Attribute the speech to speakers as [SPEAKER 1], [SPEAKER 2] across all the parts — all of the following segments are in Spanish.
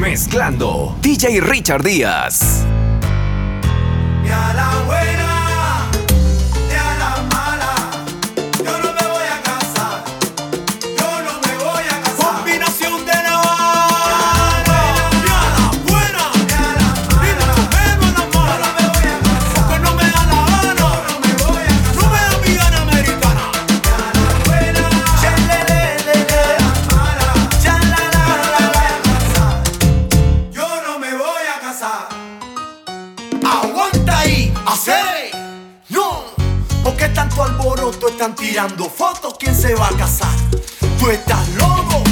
[SPEAKER 1] Mezclando DJ Richard Díaz.
[SPEAKER 2] Están tirando fotos, ¿quién se va a casar? Tú estás loco.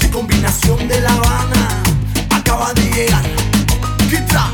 [SPEAKER 2] Si combinación de La Habana acaba de llegar. Quita,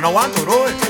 [SPEAKER 3] no to bro.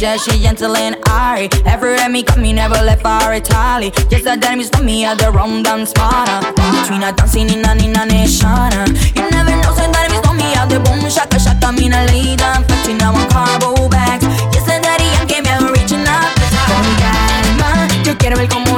[SPEAKER 3] Ninja, she gentle and airy. Everywhere me come, me never left for Italy. Just a damn is me at the rum dance partner. Uh. Between a dancing in a nina nation. Uh. You never know, so that is me at the boom shaka shaka. Me na lay down, fetching now on carbo bags. Yes, a daddy, I'm game, up. Con calma, yo quiero ver cómo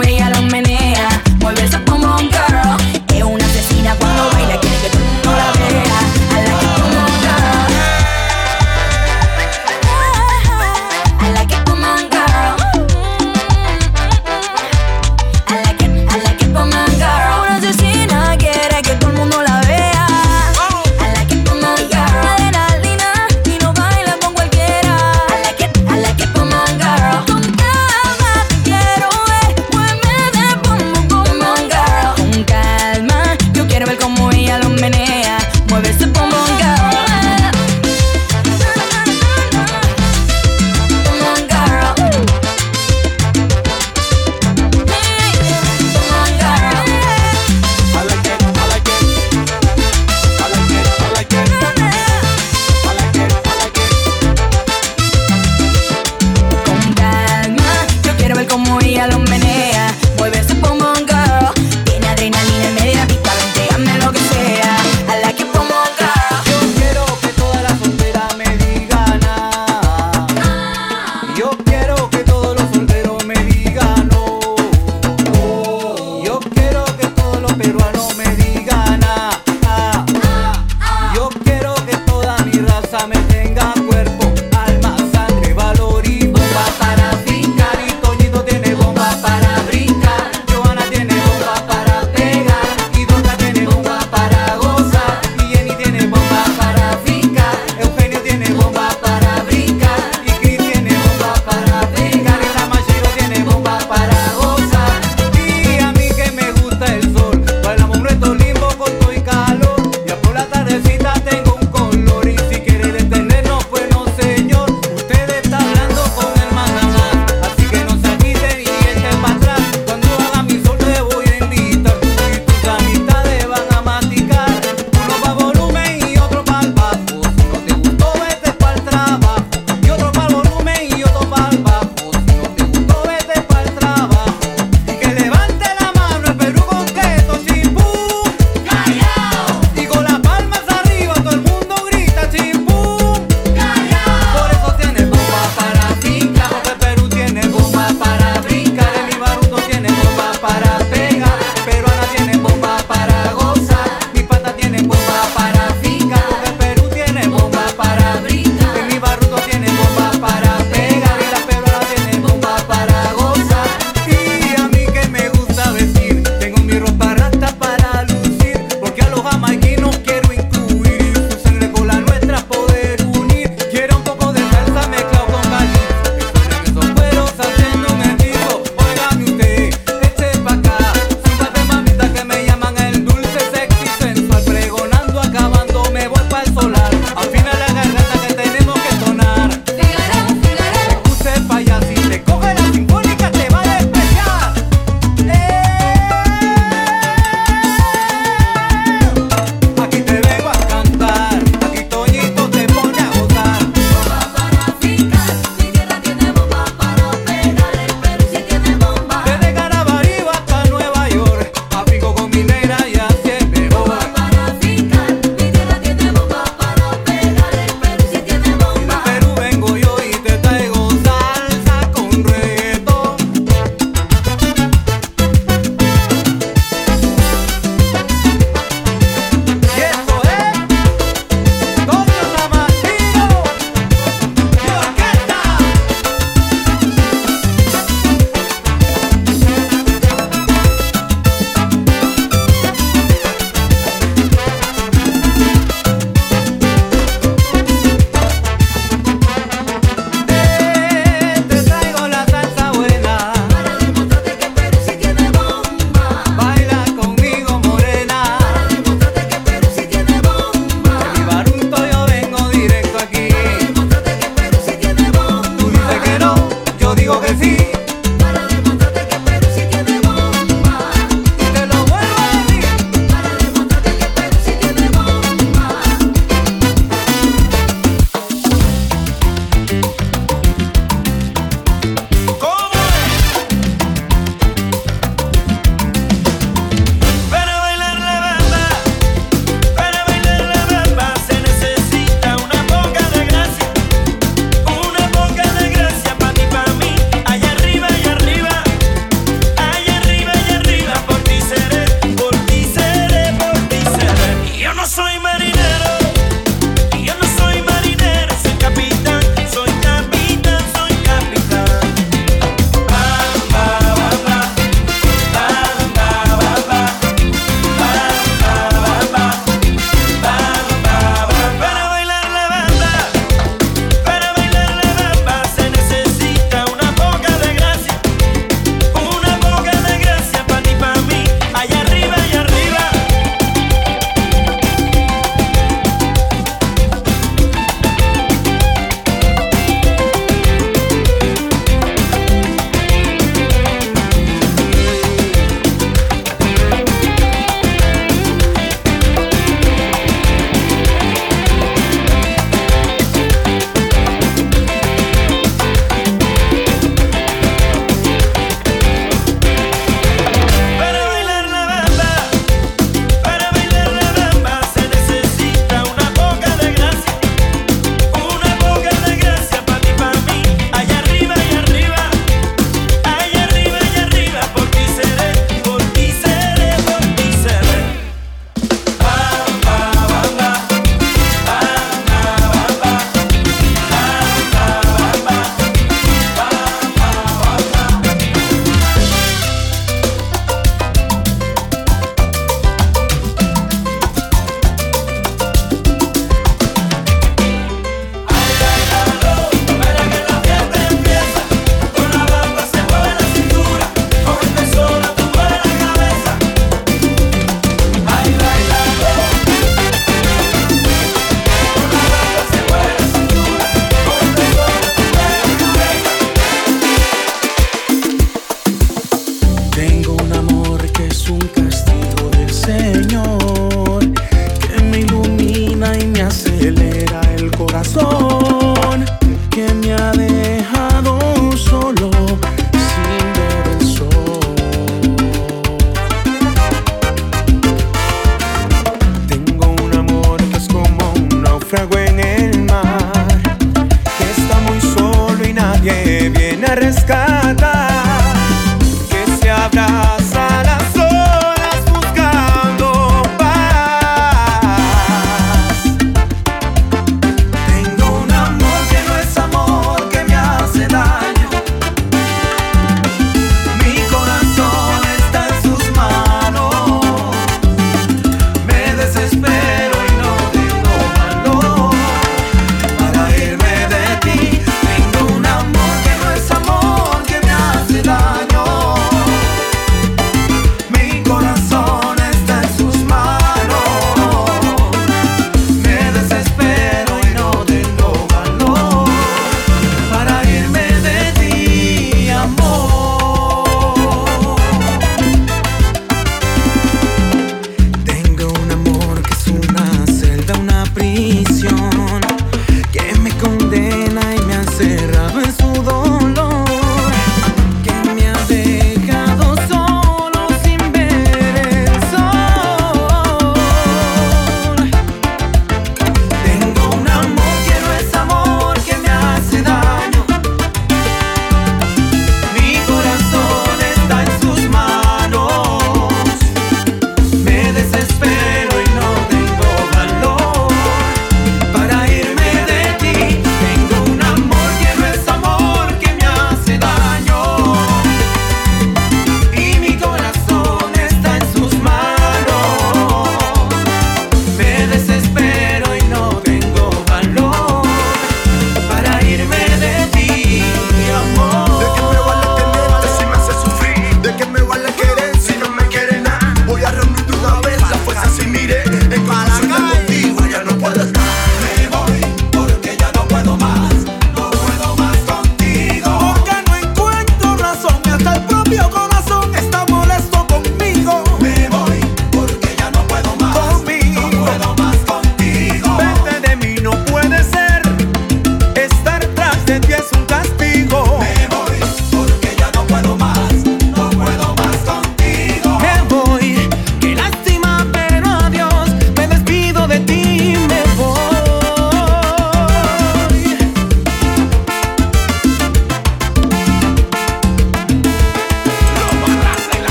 [SPEAKER 4] искать.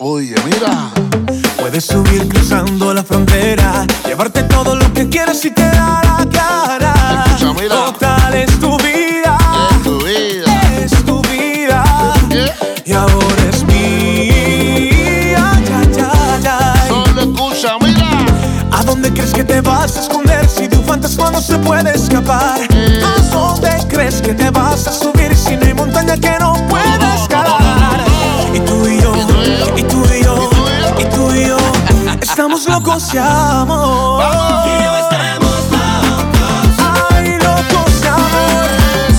[SPEAKER 5] Oye, mira.
[SPEAKER 4] Puedes subir cruzando la frontera, llevarte todo lo que quieras y te da la cara.
[SPEAKER 5] Escucha, mira.
[SPEAKER 4] Total es tu vida.
[SPEAKER 5] Es tu vida.
[SPEAKER 4] Es tu vida.
[SPEAKER 5] ¿Qué?
[SPEAKER 4] Y ahora es mía. Ya, ya, ya.
[SPEAKER 5] Solo escucha, mira.
[SPEAKER 4] ¿A dónde crees que te vas a esconder si de un fantasma no se puede escapar? ¿A dónde crees que te vas a subir si no hay montaña que locos de amor. Vamos. Y yo estamos locos. Ay, locos de amor.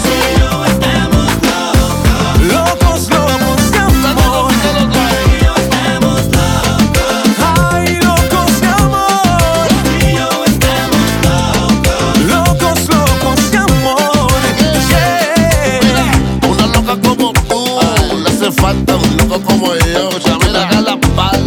[SPEAKER 5] Si yo
[SPEAKER 4] estamos locos. Locos, locos de amor. Y yo estamos locos. Ay, locos de amor. Si yo estamos locos. Locos, locos de amor.
[SPEAKER 5] Una loca como tú.
[SPEAKER 4] Le hace falta un loco
[SPEAKER 5] como yo. Ya mira
[SPEAKER 6] que la
[SPEAKER 7] paz.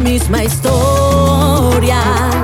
[SPEAKER 7] misma historia.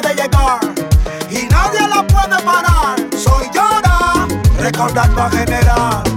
[SPEAKER 7] de
[SPEAKER 2] llegar y nadie la puede parar. Soy Yara, recordando a
[SPEAKER 8] generar.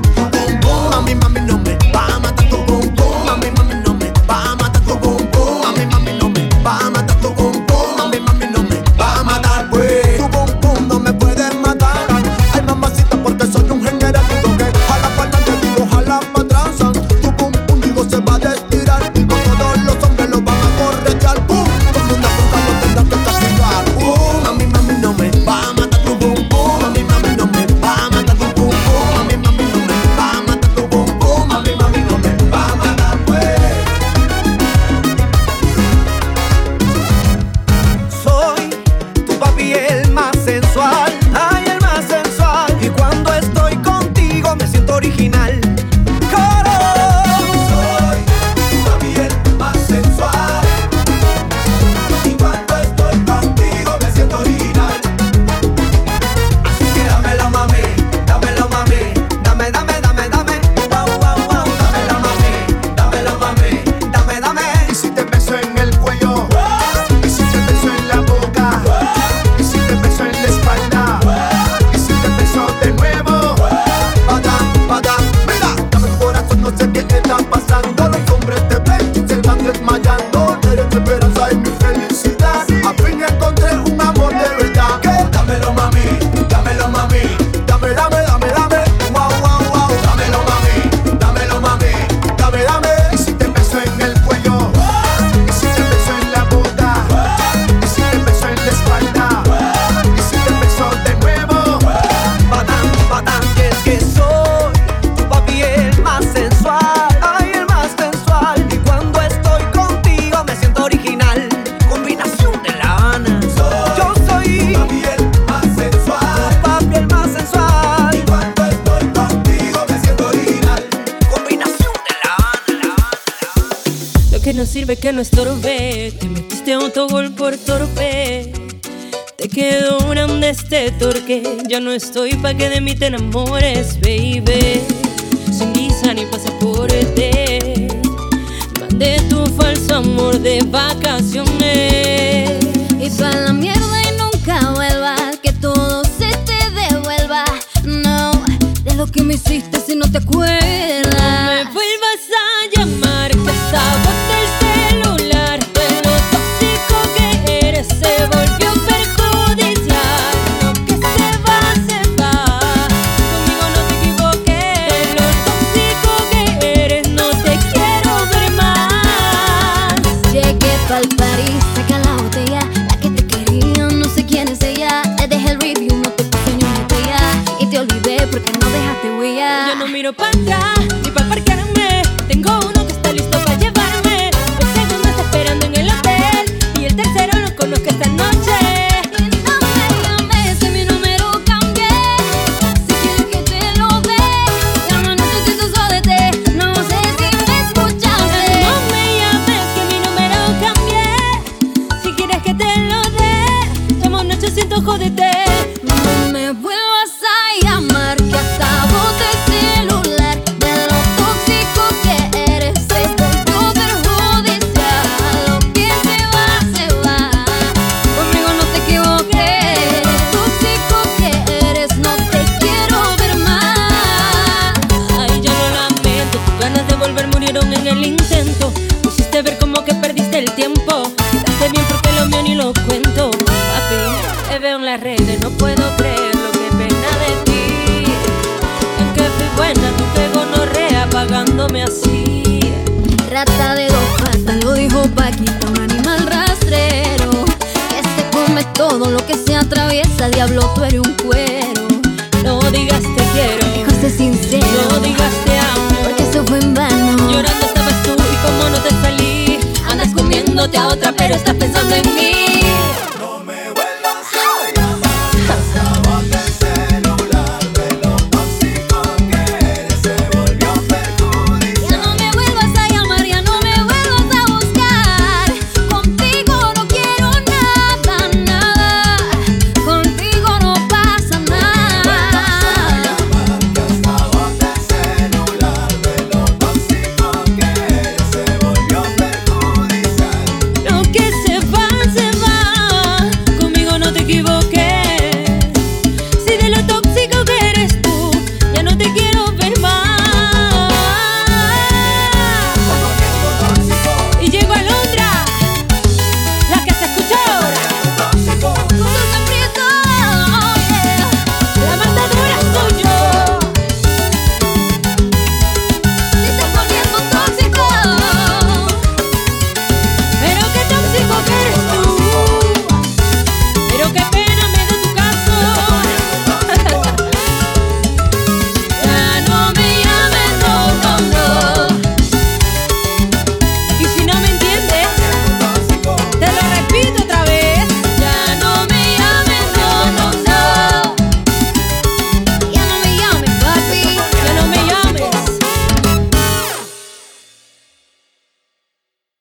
[SPEAKER 8] Sirve que no estorbe. Te metiste autogol por torpe. Te quedó un de este torque. Ya no estoy pa' que de mí te enamores, baby. Sin visa ni pasaporte. Mandé tu falso amor de vacaciones.
[SPEAKER 9] Y pa' la mierda y nunca vuelva, que todo se te devuelva. No, de lo que me hiciste si no te acuerdas. Pa'l party, saca la botella. La que te quería, no sé quién es ella. Le dejé el review, no te puse ni una estrella. Y te olvidé porque no dejaste huella.
[SPEAKER 8] Yo no miro para atrás ni para parquearme. Tiempo. Quedaste bien porque lo mío ni lo cuento. Papi, te veo en las redes, no puedo creerlo. Qué pena de ti. En que fui buena, tú que gonorrea pagándome así.
[SPEAKER 9] Rata de dos patas, lo dijo Paquita, un animal rastrero. Que se come todo lo que se atraviesa. Diablo, tú eres un cuero.
[SPEAKER 8] No digas te quiero.
[SPEAKER 9] Sé sincero.
[SPEAKER 8] No digas te amo.
[SPEAKER 9] Porque eso fue en vano.
[SPEAKER 8] Llorando buscándote a otra, pero estás pensando en mí.